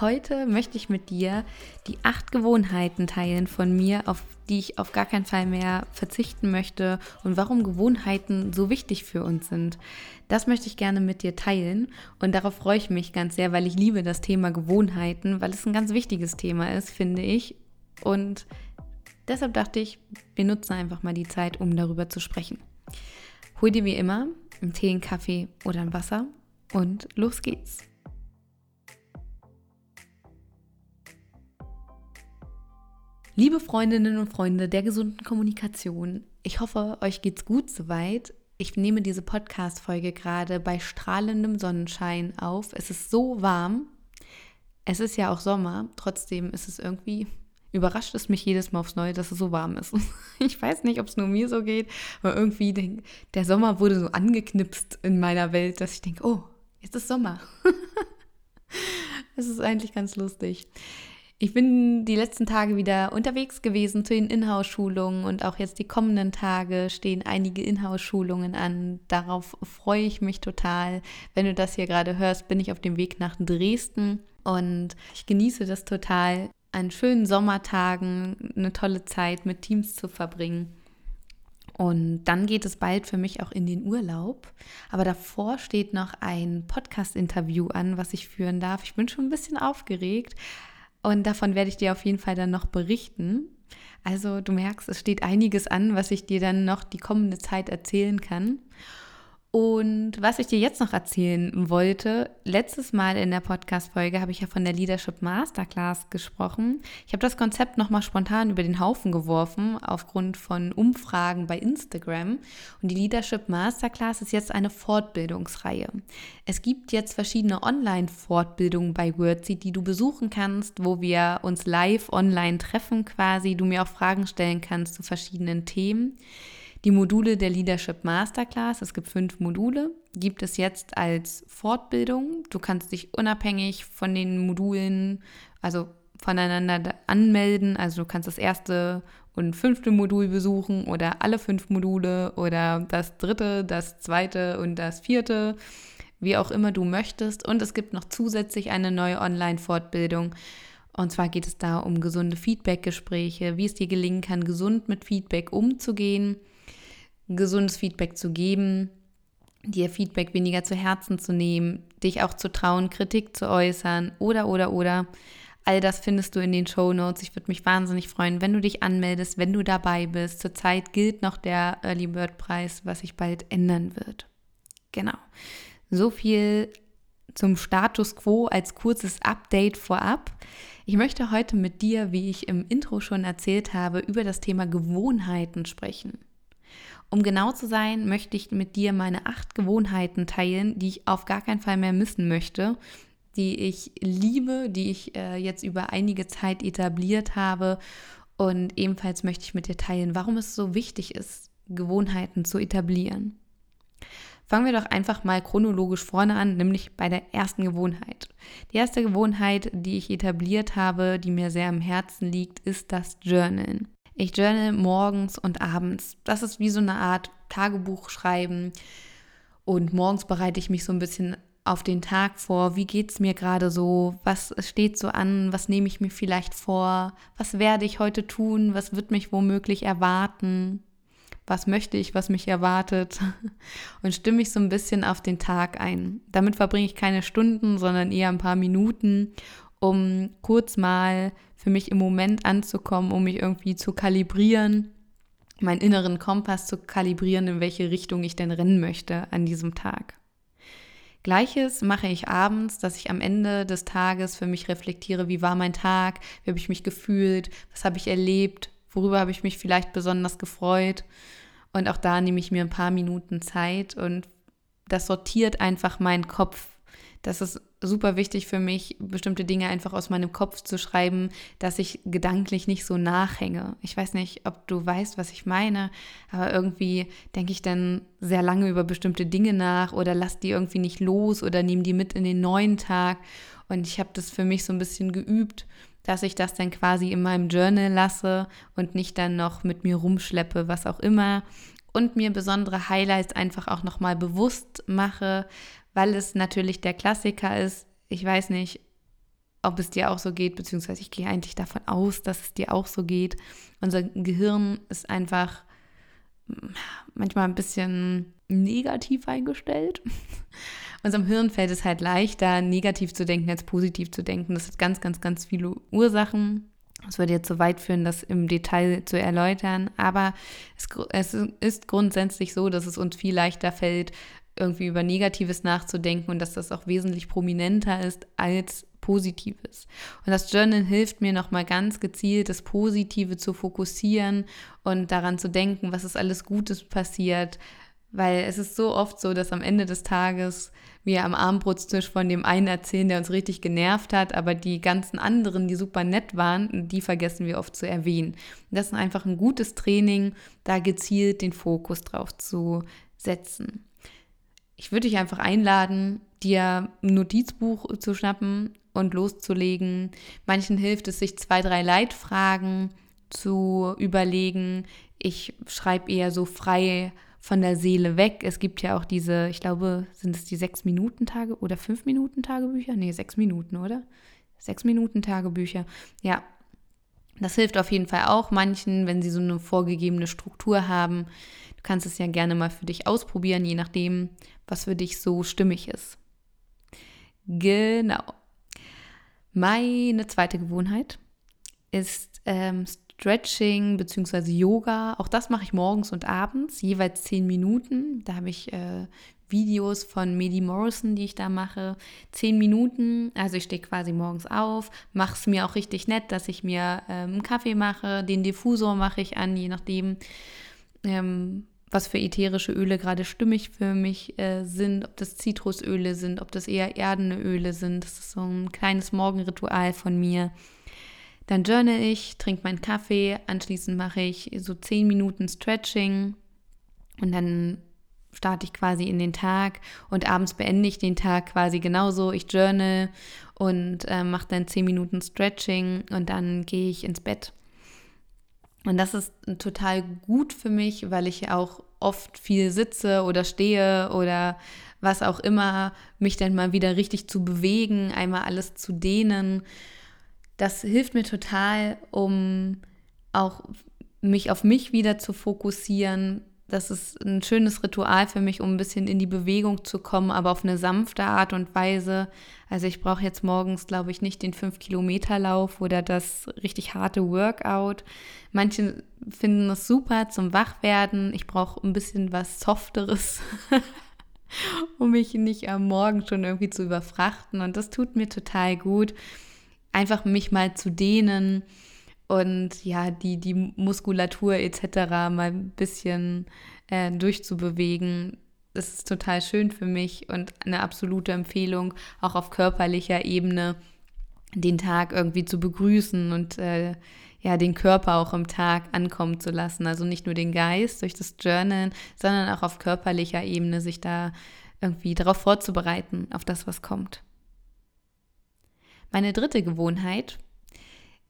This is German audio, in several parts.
Heute möchte ich mit dir die acht Gewohnheiten teilen von mir, auf die ich auf gar keinen Fall mehr verzichten möchte und warum Gewohnheiten so wichtig für uns sind. Das möchte ich gerne mit dir teilen und darauf freue ich mich ganz sehr, weil ich liebe das Thema Gewohnheiten, weil es ein ganz wichtiges Thema ist, finde ich. Und deshalb dachte ich, wir nutzen einfach mal die Zeit, um darüber zu sprechen. Hol dir wie immer einen Tee, einen Kaffee oder ein Wasser und los geht's. Liebe Freundinnen und Freunde der gesunden Kommunikation, ich hoffe, euch geht's gut soweit. Ich nehme diese Podcast-Folge gerade bei strahlendem Sonnenschein auf. Es ist so warm. Es ist ja auch Sommer. Trotzdem ist es irgendwie, überrascht es mich jedes Mal aufs Neue, dass es so warm ist. Ich weiß nicht, ob es nur mir so geht, aber irgendwie denk, der Sommer wurde so angeknipst in meiner Welt, dass ich denke, oh, jetzt ist Sommer. Es ist eigentlich ganz lustig. Ich bin die letzten Tage wieder unterwegs gewesen zu den Inhouse-Schulungen und auch jetzt die kommenden Tage stehen einige Inhouse-Schulungen an. Darauf freue ich mich total. Wenn du das hier gerade hörst, bin ich auf dem Weg nach Dresden und ich genieße das total, an schönen Sommertagen eine tolle Zeit mit Teams zu verbringen. Und dann geht es bald für mich auch in den Urlaub. Aber davor steht noch ein Podcast-Interview an, was ich führen darf. Ich bin schon ein bisschen aufgeregt. Und davon werde ich dir auf jeden Fall dann noch berichten. Also du merkst, es steht einiges an, was ich dir dann noch die kommende Zeit erzählen kann. Und was ich dir jetzt noch erzählen wollte, letztes Mal in der Podcast-Folge habe ich ja von der Leadership Masterclass gesprochen. Ich habe das Konzept nochmal spontan über den Haufen geworfen, aufgrund von Umfragen bei Instagram. Und die Leadership Masterclass ist jetzt eine Fortbildungsreihe. Es gibt jetzt verschiedene Online-Fortbildungen bei Wordseed, die du besuchen kannst, wo wir uns live online treffen quasi, du mir auch Fragen stellen kannst zu verschiedenen Themen. Die Module der Leadership Masterclass, es gibt fünf Module, gibt es jetzt als Fortbildung. Du kannst dich unabhängig von den Modulen, also voneinander anmelden. Also du kannst das erste und fünfte Modul besuchen oder alle fünf Module oder das dritte, das zweite und das vierte, wie auch immer du möchtest. Und es gibt noch zusätzlich eine neue Online-Fortbildung. Und zwar geht es da um gesunde Feedback-Gespräche, wie es dir gelingen kann, gesund mit Feedback umzugehen gesundes Feedback zu geben, dir Feedback weniger zu Herzen zu nehmen, dich auch zu trauen, Kritik zu äußern oder, oder, oder. All das findest du in den Show Notes. Ich würde mich wahnsinnig freuen, wenn du dich anmeldest, wenn du dabei bist. Zurzeit gilt noch der Early Bird Preis, was sich bald ändern wird. Genau. So viel zum Status quo als kurzes Update vorab. Ich möchte heute mit dir, wie ich im Intro schon erzählt habe, über das Thema Gewohnheiten sprechen. Um genau zu sein, möchte ich mit dir meine acht Gewohnheiten teilen, die ich auf gar keinen Fall mehr missen möchte, die ich liebe, die ich äh, jetzt über einige Zeit etabliert habe. Und ebenfalls möchte ich mit dir teilen, warum es so wichtig ist, Gewohnheiten zu etablieren. Fangen wir doch einfach mal chronologisch vorne an, nämlich bei der ersten Gewohnheit. Die erste Gewohnheit, die ich etabliert habe, die mir sehr am Herzen liegt, ist das Journalen. Ich journal morgens und abends. Das ist wie so eine Art Tagebuch schreiben. Und morgens bereite ich mich so ein bisschen auf den Tag vor. Wie geht es mir gerade so? Was steht so an? Was nehme ich mir vielleicht vor? Was werde ich heute tun? Was wird mich womöglich erwarten? Was möchte ich, was mich erwartet? Und stimme mich so ein bisschen auf den Tag ein. Damit verbringe ich keine Stunden, sondern eher ein paar Minuten um kurz mal für mich im Moment anzukommen, um mich irgendwie zu kalibrieren, meinen inneren Kompass zu kalibrieren, in welche Richtung ich denn rennen möchte an diesem Tag. Gleiches mache ich abends, dass ich am Ende des Tages für mich reflektiere, wie war mein Tag, wie habe ich mich gefühlt, was habe ich erlebt, worüber habe ich mich vielleicht besonders gefreut. Und auch da nehme ich mir ein paar Minuten Zeit und das sortiert einfach meinen Kopf Das ist super wichtig für mich, bestimmte Dinge einfach aus meinem Kopf zu schreiben, dass ich gedanklich nicht so nachhänge. Ich weiß nicht, ob du weißt, was ich meine, aber irgendwie denke ich dann sehr lange über bestimmte Dinge nach oder lass die irgendwie nicht los oder nehme die mit in den neuen Tag. Und ich habe das für mich so ein bisschen geübt, dass ich das dann quasi in meinem Journal lasse und nicht dann noch mit mir rumschleppe, was auch immer. Und mir besondere Highlights einfach auch nochmal bewusst mache, weil es natürlich der Klassiker ist. Ich weiß nicht, ob es dir auch so geht, beziehungsweise ich gehe eigentlich davon aus, dass es dir auch so geht. Unser Gehirn ist einfach manchmal ein bisschen negativ eingestellt. Unserem Hirn fällt es halt leichter, negativ zu denken als positiv zu denken. Das hat ganz, ganz, ganz viele Ursachen. Es würde jetzt zu weit führen, das im Detail zu erläutern, aber es, es, ist grundsätzlich so, dass es uns viel leichter fällt, irgendwie über Negatives nachzudenken und dass das auch wesentlich prominenter ist als Positives. Und das Journal hilft mir nochmal ganz gezielt, das Positive zu fokussieren und daran zu denken, was ist alles Gutes passiert, weil es ist so oft so, dass am Ende des Tages wir am Abendbrotstisch von dem einen erzählen, der uns richtig genervt hat, aber die ganzen anderen, die super nett waren, die vergessen wir oft zu erwähnen. das ist einfach ein gutes Training, da gezielt den Fokus drauf zu setzen. Ich würde dich einfach einladen, dir ein Notizbuch zu schnappen und loszulegen. Manchen hilft es, sich zwei, drei Leitfragen zu überlegen. Ich schreibe eher so frei von der Seele weg. Es gibt ja auch diese, ich glaube, sind es die sechs Minuten Tage oder fünf Minuten Tagebücher? Nee, sechs Minuten, oder? Sechs Minuten Tagebücher. Ja, das hilft auf jeden Fall auch manchen, wenn sie so eine vorgegebene Struktur haben. Du kannst es ja gerne mal für dich ausprobieren, je nachdem, was für dich so stimmig ist. Genau. Meine zweite Gewohnheit ist ähm, Stretching bzw. Yoga. Auch das mache ich morgens und abends, jeweils zehn Minuten. Da habe ich äh, Videos von Medi Morrison, die ich da mache. Zehn Minuten, also ich stehe quasi morgens auf, mache es mir auch richtig nett, dass ich mir ähm, einen Kaffee mache, den Diffusor mache ich an, je nachdem, ähm, was für ätherische Öle gerade stimmig für mich äh, sind, ob das Zitrusöle sind, ob das eher erdene Öle sind. Das ist so ein kleines Morgenritual von mir. Dann journal ich, trinke meinen Kaffee, anschließend mache ich so zehn Minuten Stretching und dann starte ich quasi in den Tag und abends beende ich den Tag quasi genauso. Ich journal und äh, mache dann zehn Minuten Stretching und dann gehe ich ins Bett. Und das ist total gut für mich, weil ich auch oft viel sitze oder stehe oder was auch immer, mich dann mal wieder richtig zu bewegen, einmal alles zu dehnen das hilft mir total, um auch mich auf mich wieder zu fokussieren. Das ist ein schönes Ritual für mich, um ein bisschen in die Bewegung zu kommen, aber auf eine sanfte Art und Weise. Also ich brauche jetzt morgens, glaube ich, nicht den 5-Kilometer-Lauf oder das richtig harte Workout. Manche finden es super zum Wachwerden. Ich brauche ein bisschen was Softeres, um mich nicht am Morgen schon irgendwie zu überfrachten. Und das tut mir total gut einfach mich mal zu dehnen und ja, die, die Muskulatur etc. mal ein bisschen äh, durchzubewegen. Das ist total schön für mich und eine absolute Empfehlung, auch auf körperlicher Ebene den Tag irgendwie zu begrüßen und äh, ja, den Körper auch im Tag ankommen zu lassen. Also nicht nur den Geist durch das Journalen, sondern auch auf körperlicher Ebene sich da irgendwie darauf vorzubereiten, auf das, was kommt. Meine dritte Gewohnheit,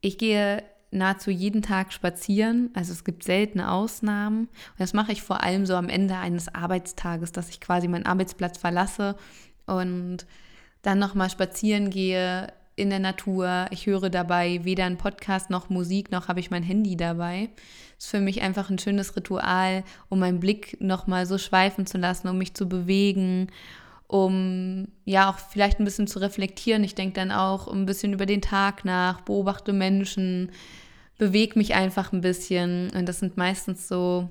ich gehe nahezu jeden Tag spazieren. Also es gibt seltene Ausnahmen. Und das mache ich vor allem so am Ende eines Arbeitstages, dass ich quasi meinen Arbeitsplatz verlasse und dann nochmal spazieren gehe in der Natur. Ich höre dabei weder einen Podcast noch Musik, noch habe ich mein Handy dabei. Ist für mich einfach ein schönes Ritual, um meinen Blick nochmal so schweifen zu lassen, um mich zu bewegen um ja auch vielleicht ein bisschen zu reflektieren. Ich denke dann auch ein bisschen über den Tag nach, beobachte Menschen, bewege mich einfach ein bisschen. Und das sind meistens so,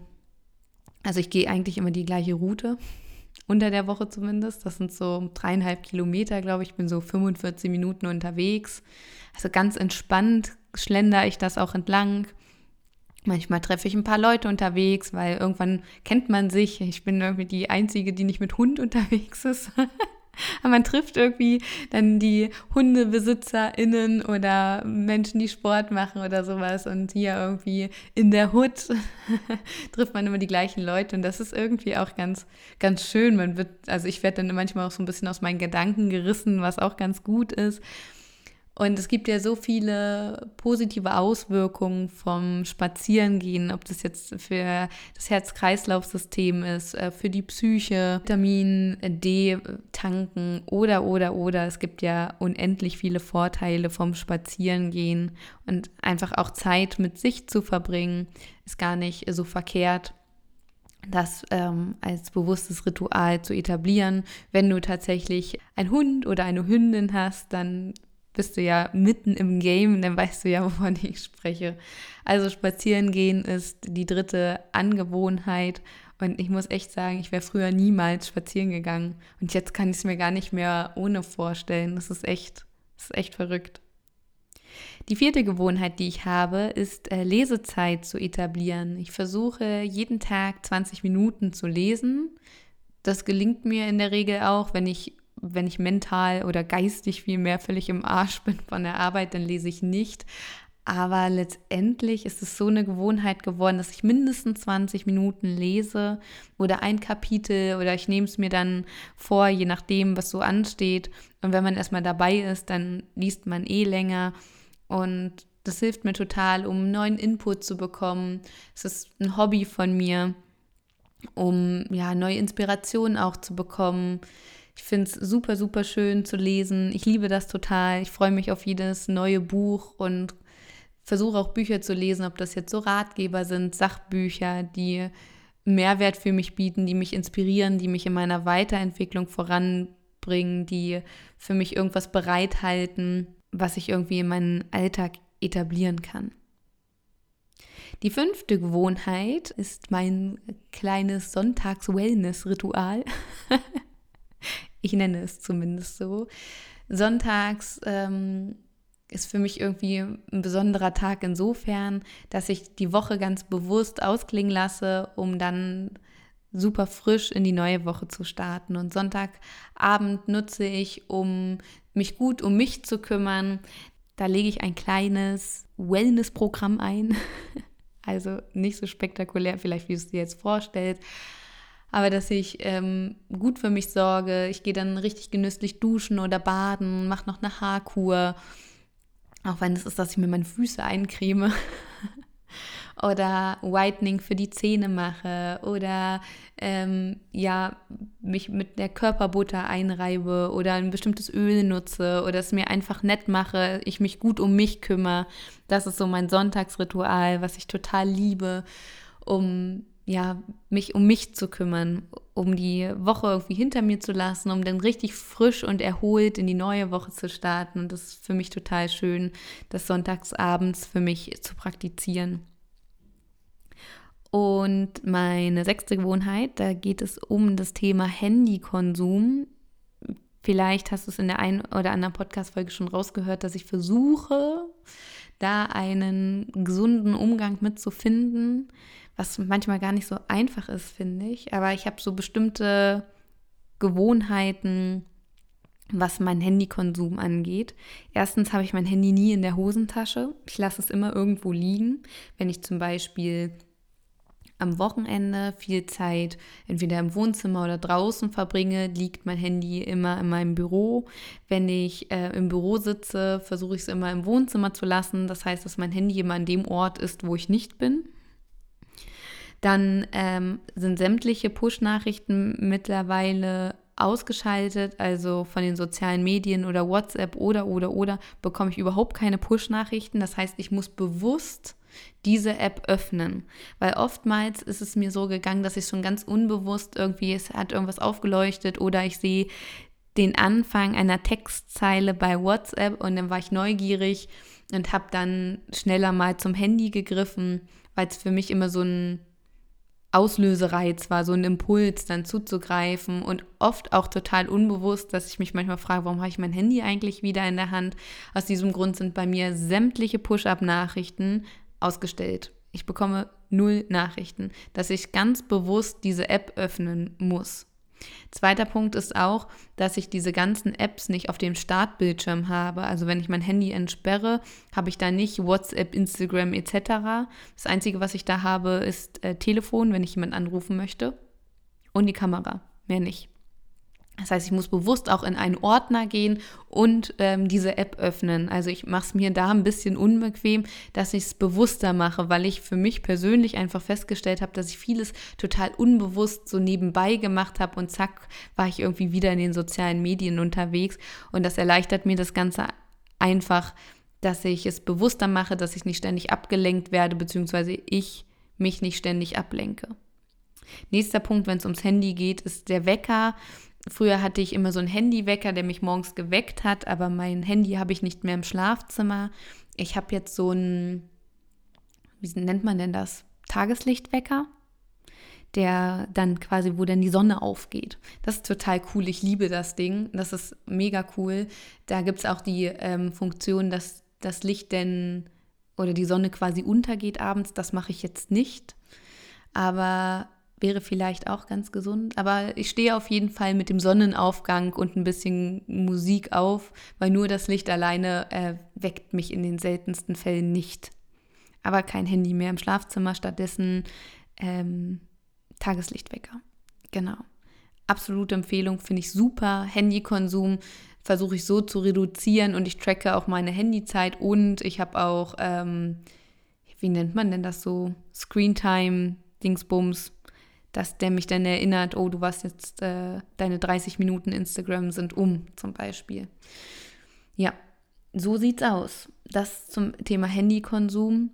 also ich gehe eigentlich immer die gleiche Route, unter der Woche zumindest. Das sind so dreieinhalb Kilometer, glaube ich. Ich bin so 45 Minuten unterwegs. Also ganz entspannt schlender ich das auch entlang. Manchmal treffe ich ein paar Leute unterwegs, weil irgendwann kennt man sich. Ich bin irgendwie die Einzige, die nicht mit Hund unterwegs ist. Aber man trifft irgendwie dann die HundebesitzerInnen oder Menschen, die Sport machen oder sowas. Und hier irgendwie in der Hut trifft man immer die gleichen Leute. Und das ist irgendwie auch ganz, ganz schön. Man wird, also ich werde dann manchmal auch so ein bisschen aus meinen Gedanken gerissen, was auch ganz gut ist. Und es gibt ja so viele positive Auswirkungen vom Spazierengehen, ob das jetzt für das Herz-Kreislauf-System ist, äh, für die Psyche, Vitamin D tanken oder, oder, oder. Es gibt ja unendlich viele Vorteile vom Spazierengehen und einfach auch Zeit mit sich zu verbringen, ist gar nicht so verkehrt das ähm, als bewusstes Ritual zu etablieren. Wenn du tatsächlich einen Hund oder eine Hündin hast, dann bist du ja mitten im Game, dann weißt du ja, wovon ich spreche. Also spazieren gehen ist die dritte Angewohnheit. Und ich muss echt sagen, ich wäre früher niemals spazieren gegangen. Und jetzt kann ich es mir gar nicht mehr ohne vorstellen. Das ist echt, das ist echt verrückt. Die vierte Gewohnheit, die ich habe, ist äh, Lesezeit zu etablieren. Ich versuche jeden Tag 20 Minuten zu lesen. Das gelingt mir in der Regel auch, wenn ich wenn ich mental oder geistig viel mehr völlig im Arsch bin von der Arbeit, dann lese ich nicht. Aber letztendlich ist es so eine Gewohnheit geworden, dass ich mindestens 20 Minuten lese oder ein Kapitel oder ich nehme es mir dann vor, je nachdem, was so ansteht. Und wenn man erstmal dabei ist, dann liest man eh länger. Und das hilft mir total, um neuen Input zu bekommen. Es ist ein Hobby von mir, um ja neue Inspirationen auch zu bekommen. Ich finde es super, super schön zu lesen. Ich liebe das total. Ich freue mich auf jedes neue Buch und versuche auch Bücher zu lesen, ob das jetzt so Ratgeber sind, Sachbücher, die Mehrwert für mich bieten, die mich inspirieren, die mich in meiner Weiterentwicklung voranbringen, die für mich irgendwas bereithalten, was ich irgendwie in meinen Alltag etablieren kann. Die fünfte Gewohnheit ist mein kleines Sonntags-Wellness-Ritual. Ich nenne es zumindest so. Sonntags ähm, ist für mich irgendwie ein besonderer Tag insofern, dass ich die Woche ganz bewusst ausklingen lasse, um dann super frisch in die neue Woche zu starten. Und Sonntagabend nutze ich, um mich gut um mich zu kümmern. Da lege ich ein kleines Wellness-Programm ein. Also nicht so spektakulär, vielleicht wie du es dir jetzt vorstellst, aber dass ich ähm, gut für mich sorge. Ich gehe dann richtig genüsslich duschen oder baden, mache noch eine Haarkur. Auch wenn es ist, dass ich mir meine Füße eincreme. oder Whitening für die Zähne mache oder ähm, ja, mich mit der Körperbutter einreibe oder ein bestimmtes Öl nutze oder es mir einfach nett mache, ich mich gut um mich kümmere. Das ist so mein Sonntagsritual, was ich total liebe, um ja, mich um mich zu kümmern, um die Woche irgendwie hinter mir zu lassen, um dann richtig frisch und erholt in die neue Woche zu starten. Und das ist für mich total schön, das sonntagsabends für mich zu praktizieren. Und meine sechste Gewohnheit, da geht es um das Thema Handykonsum. Vielleicht hast du es in der einen oder anderen Podcast-Folge schon rausgehört, dass ich versuche, da einen gesunden Umgang mitzufinden was manchmal gar nicht so einfach ist, finde ich. Aber ich habe so bestimmte Gewohnheiten, was meinen Handykonsum angeht. Erstens habe ich mein Handy nie in der Hosentasche. Ich lasse es immer irgendwo liegen. Wenn ich zum Beispiel am Wochenende viel Zeit entweder im Wohnzimmer oder draußen verbringe, liegt mein Handy immer in meinem Büro. Wenn ich äh, im Büro sitze, versuche ich es immer im Wohnzimmer zu lassen. Das heißt, dass mein Handy immer an dem Ort ist, wo ich nicht bin. Dann ähm, sind sämtliche Push-Nachrichten mittlerweile ausgeschaltet, also von den sozialen Medien oder WhatsApp oder oder oder bekomme ich überhaupt keine Push-Nachrichten. Das heißt, ich muss bewusst diese App öffnen, weil oftmals ist es mir so gegangen, dass ich schon ganz unbewusst irgendwie, es hat irgendwas aufgeleuchtet oder ich sehe den Anfang einer Textzeile bei WhatsApp und dann war ich neugierig und habe dann schneller mal zum Handy gegriffen, weil es für mich immer so ein Auslösereiz war, so ein Impuls, dann zuzugreifen und oft auch total unbewusst, dass ich mich manchmal frage, warum habe ich mein Handy eigentlich wieder in der Hand? Aus diesem Grund sind bei mir sämtliche Push-up-Nachrichten ausgestellt. Ich bekomme null Nachrichten, dass ich ganz bewusst diese App öffnen muss. Zweiter Punkt ist auch, dass ich diese ganzen Apps nicht auf dem Startbildschirm habe. Also wenn ich mein Handy entsperre, habe ich da nicht WhatsApp, Instagram etc. Das Einzige, was ich da habe, ist äh, Telefon, wenn ich jemanden anrufen möchte. Und die Kamera. Mehr nicht. Das heißt, ich muss bewusst auch in einen Ordner gehen und ähm, diese App öffnen. Also ich mache es mir da ein bisschen unbequem, dass ich es bewusster mache, weil ich für mich persönlich einfach festgestellt habe, dass ich vieles total unbewusst so nebenbei gemacht habe und zack, war ich irgendwie wieder in den sozialen Medien unterwegs. Und das erleichtert mir das Ganze einfach, dass ich es bewusster mache, dass ich nicht ständig abgelenkt werde, beziehungsweise ich mich nicht ständig ablenke. Nächster Punkt, wenn es ums Handy geht, ist der Wecker. Früher hatte ich immer so einen Handywecker, der mich morgens geweckt hat, aber mein Handy habe ich nicht mehr im Schlafzimmer. Ich habe jetzt so einen, wie nennt man denn das? Tageslichtwecker, der dann quasi, wo dann die Sonne aufgeht. Das ist total cool. Ich liebe das Ding. Das ist mega cool. Da gibt es auch die ähm, Funktion, dass das Licht denn oder die Sonne quasi untergeht abends. Das mache ich jetzt nicht. Aber wäre vielleicht auch ganz gesund. Aber ich stehe auf jeden Fall mit dem Sonnenaufgang und ein bisschen Musik auf, weil nur das Licht alleine äh, weckt mich in den seltensten Fällen nicht. Aber kein Handy mehr im Schlafzimmer, stattdessen ähm, Tageslichtwecker. Genau. Absolute Empfehlung, finde ich super. Handykonsum versuche ich so zu reduzieren und ich tracke auch meine Handyzeit und ich habe auch, ähm, wie nennt man denn das so? Screentime, Dingsbums, dass der mich dann erinnert, oh, du warst jetzt, äh, deine 30 Minuten Instagram sind um, zum Beispiel. Ja, so sieht's aus. Das zum Thema Handykonsum.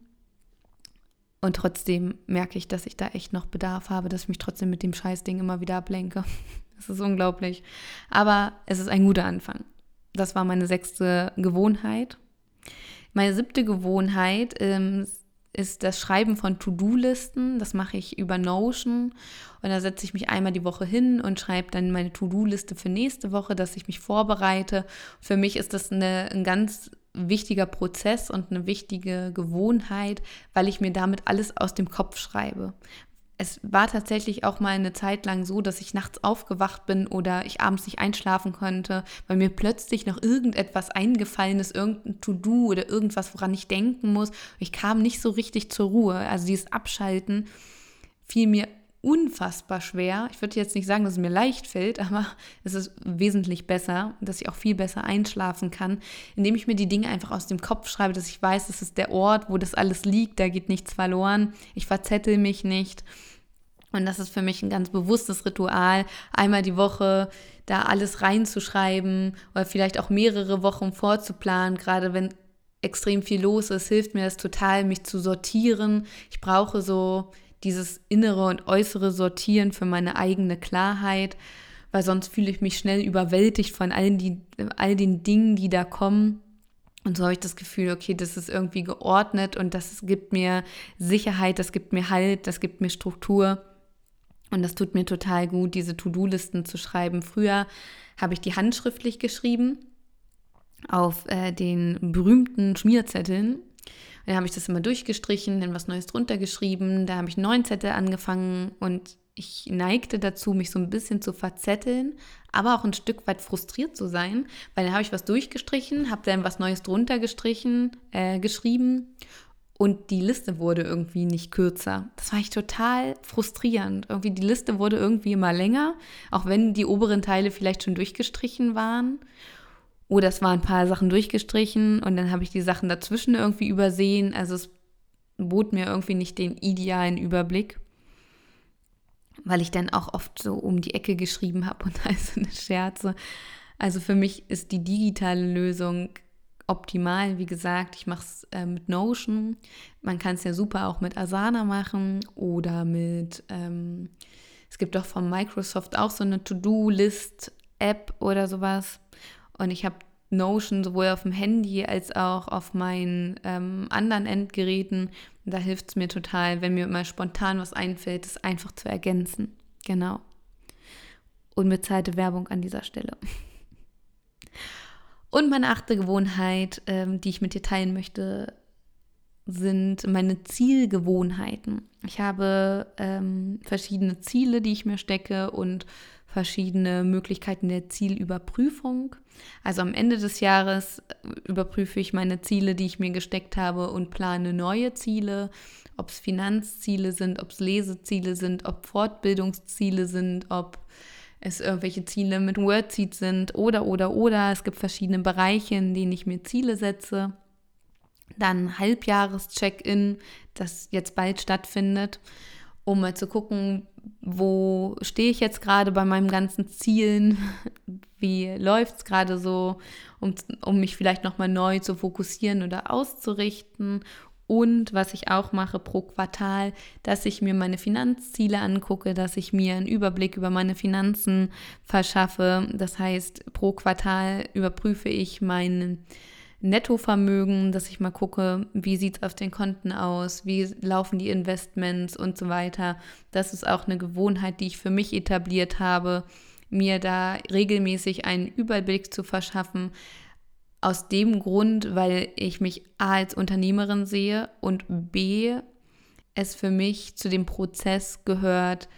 Und trotzdem merke ich, dass ich da echt noch Bedarf habe, dass ich mich trotzdem mit dem Scheißding immer wieder ablenke. Das ist unglaublich. Aber es ist ein guter Anfang. Das war meine sechste Gewohnheit. Meine siebte Gewohnheit ähm, ist das Schreiben von To-Do-Listen. Das mache ich über Notion. Und da setze ich mich einmal die Woche hin und schreibe dann meine To-Do-Liste für nächste Woche, dass ich mich vorbereite. Für mich ist das eine, ein ganz wichtiger Prozess und eine wichtige Gewohnheit, weil ich mir damit alles aus dem Kopf schreibe es war tatsächlich auch mal eine Zeit lang so, dass ich nachts aufgewacht bin oder ich abends nicht einschlafen konnte, weil mir plötzlich noch irgendetwas eingefallen ist, irgendein To-Do oder irgendwas, woran ich denken muss. Ich kam nicht so richtig zur Ruhe. Also dieses Abschalten fiel mir unfassbar schwer. Ich würde jetzt nicht sagen, dass es mir leicht fällt, aber es ist wesentlich besser, dass ich auch viel besser einschlafen kann, indem ich mir die Dinge einfach aus dem Kopf schreibe, dass ich weiß, das ist der Ort, wo das alles liegt, da geht nichts verloren, ich verzettel mich nicht. Und das ist für mich ein ganz bewusstes Ritual, einmal die Woche da alles reinzuschreiben oder vielleicht auch mehrere Wochen vorzuplanen, gerade wenn extrem viel los ist, hilft mir das total, mich zu sortieren. Ich brauche so dieses innere und äußere Sortieren für meine eigene Klarheit, weil sonst fühle ich mich schnell überwältigt von all, die, all den Dingen, die da kommen. Und so habe ich das Gefühl, okay, das ist irgendwie geordnet und das gibt mir Sicherheit, das gibt mir Halt, das gibt mir Struktur. Und das tut mir total gut, diese To-Do-Listen zu schreiben. Früher habe ich die handschriftlich geschrieben auf äh, den berühmten Schmierzetteln. Dann habe ich das immer durchgestrichen, dann was Neues drunter geschrieben. Da habe ich neuen Zettel angefangen und ich neigte dazu, mich so ein bisschen zu verzetteln, aber auch ein Stück weit frustriert zu sein, weil dann habe ich was durchgestrichen, habe dann was Neues drunter gestrichen, äh, geschrieben und die Liste wurde irgendwie nicht kürzer. Das war ich total frustrierend. Irgendwie die Liste wurde irgendwie immer länger, auch wenn die oberen Teile vielleicht schon durchgestrichen waren. Oder es waren ein paar Sachen durchgestrichen und dann habe ich die Sachen dazwischen irgendwie übersehen. Also es bot mir irgendwie nicht den idealen Überblick, weil ich dann auch oft so um die Ecke geschrieben habe und also eine Scherze. Also für mich ist die digitale Lösung optimal. Wie gesagt, ich mache es äh, mit Notion. Man kann es ja super auch mit Asana machen oder mit, ähm, es gibt doch von Microsoft auch so eine To-Do-List-App oder sowas. Und ich habe Notion sowohl auf dem Handy als auch auf meinen ähm, anderen Endgeräten. Da hilft es mir total, wenn mir mal spontan was einfällt, das einfach zu ergänzen. Genau. Unbezahlte Werbung an dieser Stelle. Und meine achte Gewohnheit, ähm, die ich mit dir teilen möchte, sind meine Zielgewohnheiten. Ich habe ähm, verschiedene Ziele, die ich mir stecke und verschiedene Möglichkeiten der Zielüberprüfung. Also am Ende des Jahres überprüfe ich meine Ziele, die ich mir gesteckt habe und plane neue Ziele, ob es Finanzziele sind, ob es Leseziele sind, ob Fortbildungsziele sind, ob es irgendwelche Ziele mit Wordseed sind oder, oder, oder. Es gibt verschiedene Bereiche, in denen ich mir Ziele setze. Dann Halbjahres-Check-In, das jetzt bald stattfindet, um mal zu gucken, wo stehe ich jetzt gerade bei meinen ganzen Zielen, wie läuft es gerade so, um, um mich vielleicht nochmal neu zu fokussieren oder auszurichten. Und was ich auch mache pro Quartal, dass ich mir meine Finanzziele angucke, dass ich mir einen Überblick über meine Finanzen verschaffe. Das heißt, pro Quartal überprüfe ich mein Nettovermögen, dass ich mal gucke, wie sieht es auf den Konten aus, wie laufen die Investments und so weiter. Das ist auch eine Gewohnheit, die ich für mich etabliert habe, mir da regelmäßig einen Überblick zu verschaffen, aus dem Grund, weil ich mich A als Unternehmerin sehe und B es für mich zu dem Prozess gehört,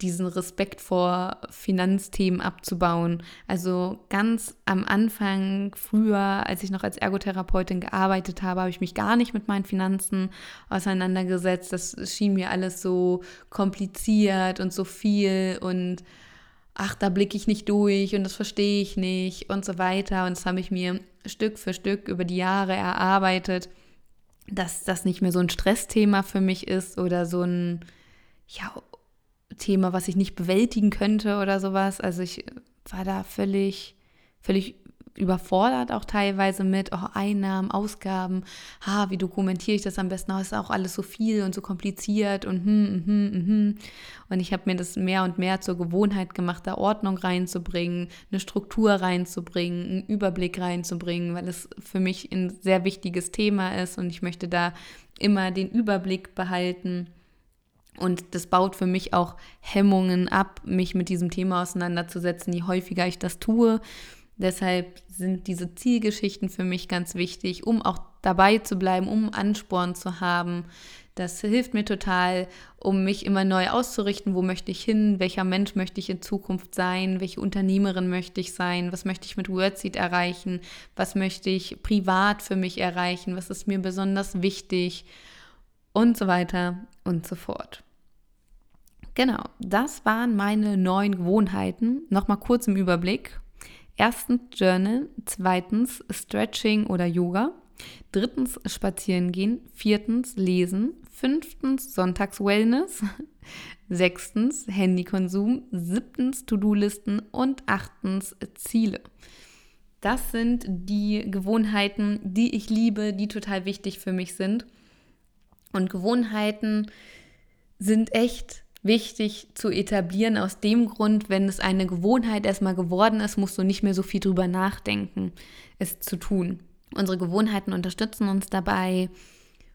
diesen Respekt vor Finanzthemen abzubauen. Also ganz am Anfang, früher, als ich noch als Ergotherapeutin gearbeitet habe, habe ich mich gar nicht mit meinen Finanzen auseinandergesetzt. Das schien mir alles so kompliziert und so viel und ach, da blicke ich nicht durch und das verstehe ich nicht und so weiter. Und das habe ich mir Stück für Stück über die Jahre erarbeitet, dass das nicht mehr so ein Stressthema für mich ist oder so ein ja, Thema, was ich nicht bewältigen könnte oder sowas. Also ich war da völlig, völlig überfordert auch teilweise mit oh, Einnahmen, Ausgaben, ha, wie dokumentiere ich das am besten? Oh, ist auch alles so viel und so kompliziert und hm, hm, hm, hm. Und ich habe mir das mehr und mehr zur Gewohnheit gemacht, da Ordnung reinzubringen, eine Struktur reinzubringen, einen Überblick reinzubringen, weil es für mich ein sehr wichtiges Thema ist und ich möchte da immer den Überblick behalten. Und das baut für mich auch Hemmungen ab, mich mit diesem Thema auseinanderzusetzen, je häufiger ich das tue. Deshalb sind diese Zielgeschichten für mich ganz wichtig, um auch dabei zu bleiben, um Ansporn zu haben. Das hilft mir total, um mich immer neu auszurichten, wo möchte ich hin, welcher Mensch möchte ich in Zukunft sein, welche Unternehmerin möchte ich sein, was möchte ich mit Wordseed erreichen, was möchte ich privat für mich erreichen, was ist mir besonders wichtig? Und so weiter und so fort. Genau, das waren meine neuen Gewohnheiten. Nochmal kurz im Überblick. Erstens Journal, zweitens Stretching oder Yoga, drittens Spazieren gehen, viertens Lesen, fünftens Sonntags Wellness, sechstens Handykonsum, siebtens To-Do-Listen und achtens Ziele. Das sind die Gewohnheiten, die ich liebe, die total wichtig für mich sind. Und Gewohnheiten sind echt wichtig zu etablieren aus dem Grund, wenn es eine Gewohnheit erstmal geworden ist, musst du nicht mehr so viel drüber nachdenken, es zu tun. Unsere Gewohnheiten unterstützen uns dabei,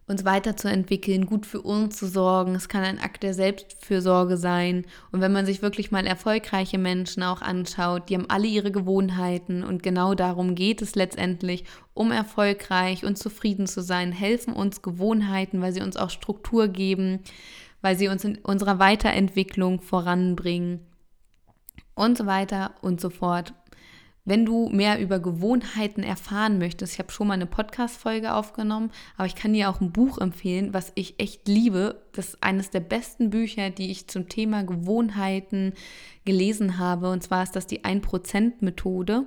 uns weiterzuentwickeln, gut für uns zu sorgen. Es kann ein Akt der Selbstfürsorge sein. Und wenn man sich wirklich mal erfolgreiche Menschen auch anschaut, die haben alle ihre Gewohnheiten und genau darum geht es letztendlich, um erfolgreich und zufrieden zu sein, helfen uns Gewohnheiten, weil sie uns auch Struktur geben, weil sie uns in unserer Weiterentwicklung voranbringen und so weiter und so fort. Wenn du mehr über Gewohnheiten erfahren möchtest, ich habe schon mal eine Podcast-Folge aufgenommen, aber ich kann dir auch ein Buch empfehlen, was ich echt liebe. Das ist eines der besten Bücher, die ich zum Thema Gewohnheiten gelesen habe. Und zwar ist das die 1%-Methode.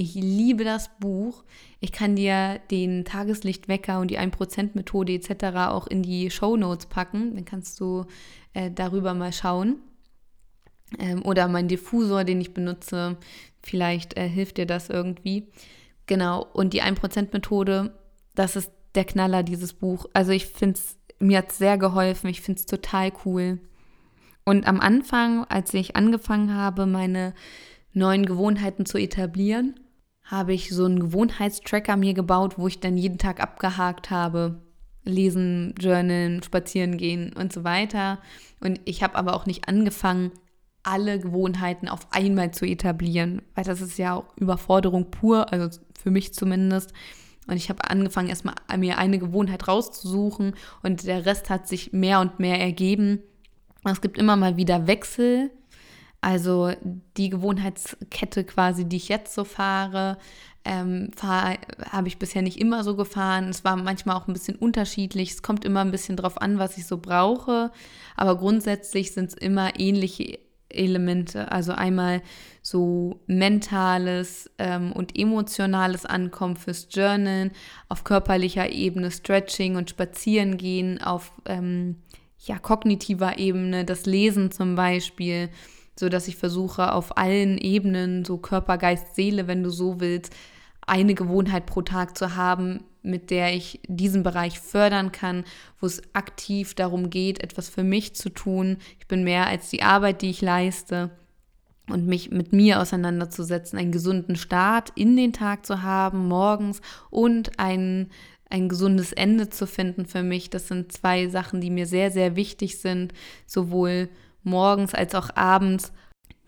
Ich liebe das Buch. Ich kann dir den Tageslichtwecker und die 1%-Methode etc. auch in die Show Notes packen. Dann kannst du äh, darüber mal schauen. Ähm, oder mein Diffusor, den ich benutze. Vielleicht äh, hilft dir das irgendwie. Genau. Und die 1%-Methode, das ist der Knaller, dieses Buch. Also ich finde es, mir hat es sehr geholfen. Ich finde es total cool. Und am Anfang, als ich angefangen habe, meine neuen Gewohnheiten zu etablieren, habe ich so einen Gewohnheitstracker mir gebaut, wo ich dann jeden Tag abgehakt habe. Lesen, Journalen, spazieren gehen und so weiter. Und ich habe aber auch nicht angefangen, alle Gewohnheiten auf einmal zu etablieren, weil das ist ja auch Überforderung pur, also für mich zumindest. Und ich habe angefangen, erstmal mir eine Gewohnheit rauszusuchen und der Rest hat sich mehr und mehr ergeben. Es gibt immer mal wieder Wechsel Also die Gewohnheitskette quasi, die ich jetzt so fahre, ähm, habe ich bisher nicht immer so gefahren. Es war manchmal auch ein bisschen unterschiedlich. Es kommt immer ein bisschen drauf an, was ich so brauche. Aber grundsätzlich sind es immer ähnliche Elemente. Also einmal so mentales ähm, und emotionales Ankommen fürs Journalen, auf körperlicher Ebene Stretching und Spazierengehen, auf ähm, ja, kognitiver Ebene das Lesen zum Beispiel, so dass ich versuche auf allen Ebenen, so Körper, Geist, Seele, wenn du so willst, eine Gewohnheit pro Tag zu haben, mit der ich diesen Bereich fördern kann, wo es aktiv darum geht, etwas für mich zu tun. Ich bin mehr als die Arbeit, die ich leiste und mich mit mir auseinanderzusetzen, einen gesunden Start in den Tag zu haben, morgens und ein, ein gesundes Ende zu finden für mich. Das sind zwei Sachen, die mir sehr, sehr wichtig sind, sowohl morgens als auch abends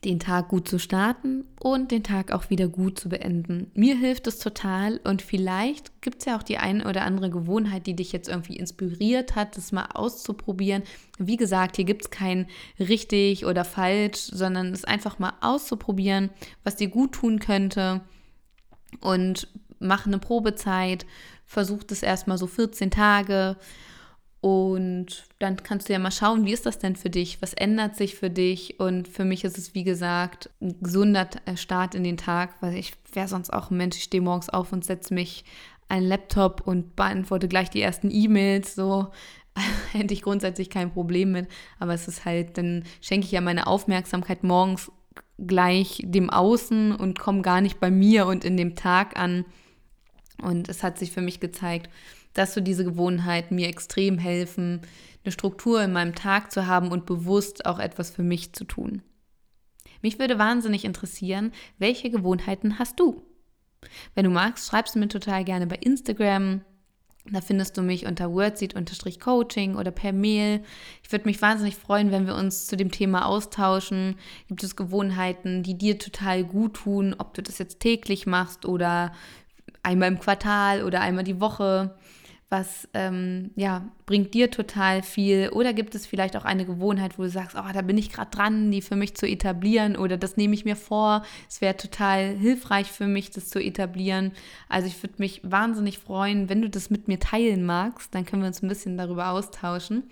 den Tag gut zu starten und den Tag auch wieder gut zu beenden. Mir hilft es total und vielleicht gibt es ja auch die eine oder andere Gewohnheit, die dich jetzt irgendwie inspiriert hat, das mal auszuprobieren. Wie gesagt, hier gibt es kein richtig oder falsch, sondern es einfach mal auszuprobieren, was dir gut tun könnte und mach eine Probezeit, versuch das erstmal so 14 Tage und dann kannst du ja mal schauen, wie ist das denn für dich? Was ändert sich für dich? Und für mich ist es, wie gesagt, ein gesunder äh, Start in den Tag, weil ich wäre sonst auch ein Mensch, ich stehe morgens auf und setze mich einen Laptop und beantworte gleich die ersten E-Mails. So hätte ich grundsätzlich kein Problem mit. Aber es ist halt, dann schenke ich ja meine Aufmerksamkeit morgens gleich dem Außen und komme gar nicht bei mir und in dem Tag an. Und es hat sich für mich gezeigt, dass so diese Gewohnheiten mir extrem helfen, eine Struktur in meinem Tag zu haben und bewusst auch etwas für mich zu tun. Mich würde wahnsinnig interessieren, welche Gewohnheiten hast du? Wenn du magst, schreibst du mir total gerne bei Instagram. Da findest du mich unter wordseed-coaching oder per Mail. Ich würde mich wahnsinnig freuen, wenn wir uns zu dem Thema austauschen. Gibt es Gewohnheiten, die dir total gut tun, ob du das jetzt täglich machst oder einmal im Quartal oder einmal die Woche? Was ähm, ja, bringt dir total viel? Oder gibt es vielleicht auch eine Gewohnheit, wo du sagst, oh, da bin ich gerade dran, die für mich zu etablieren oder das nehme ich mir vor. Es wäre total hilfreich für mich, das zu etablieren. Also ich würde mich wahnsinnig freuen, wenn du das mit mir teilen magst. Dann können wir uns ein bisschen darüber austauschen.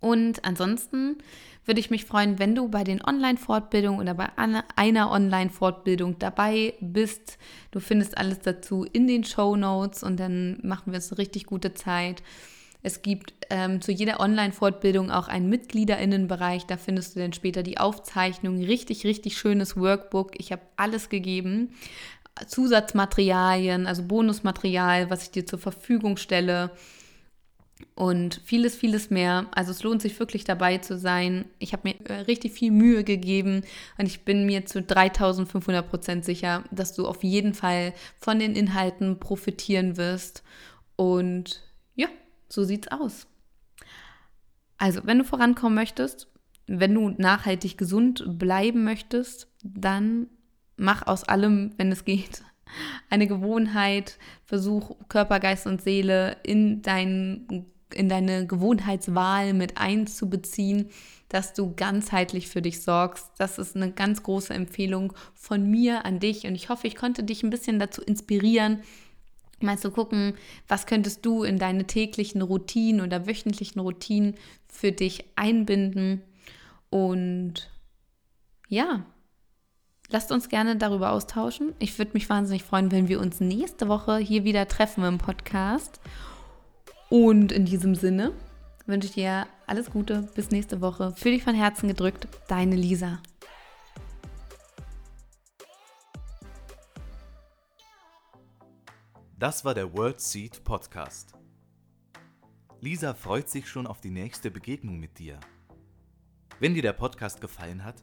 Und ansonsten würde ich mich freuen, wenn du bei den Online-Fortbildungen oder bei einer Online-Fortbildung dabei bist. Du findest alles dazu in den Show Notes und dann machen wir es eine richtig gute Zeit. Es gibt ähm, zu jeder Online-Fortbildung auch einen Mitgliederinnenbereich. Da findest du dann später die Aufzeichnung. Richtig, richtig schönes Workbook. Ich habe alles gegeben. Zusatzmaterialien, also Bonusmaterial, was ich dir zur Verfügung stelle und vieles, vieles mehr. Also es lohnt sich wirklich dabei zu sein. Ich habe mir äh, richtig viel Mühe gegeben und ich bin mir zu 3500 Prozent sicher, dass du auf jeden Fall von den Inhalten profitieren wirst. Und ja, so sieht's aus. Also, wenn du vorankommen möchtest, wenn du nachhaltig gesund bleiben möchtest, dann mach aus allem, wenn es geht, eine Gewohnheit, versuch Körper, Geist und Seele in, dein, in deine Gewohnheitswahl mit einzubeziehen, dass du ganzheitlich für dich sorgst. Das ist eine ganz große Empfehlung von mir an dich und ich hoffe, ich konnte dich ein bisschen dazu inspirieren, mal zu gucken, was könntest du in deine täglichen Routinen oder wöchentlichen Routinen für dich einbinden und ja, Lasst uns gerne darüber austauschen. Ich würde mich wahnsinnig freuen, wenn wir uns nächste Woche hier wieder treffen im Podcast. Und in diesem Sinne wünsche ich dir alles Gute. Bis nächste Woche. Für dich von Herzen gedrückt, deine Lisa. Das war der World Seed Podcast. Lisa freut sich schon auf die nächste Begegnung mit dir. Wenn dir der Podcast gefallen hat,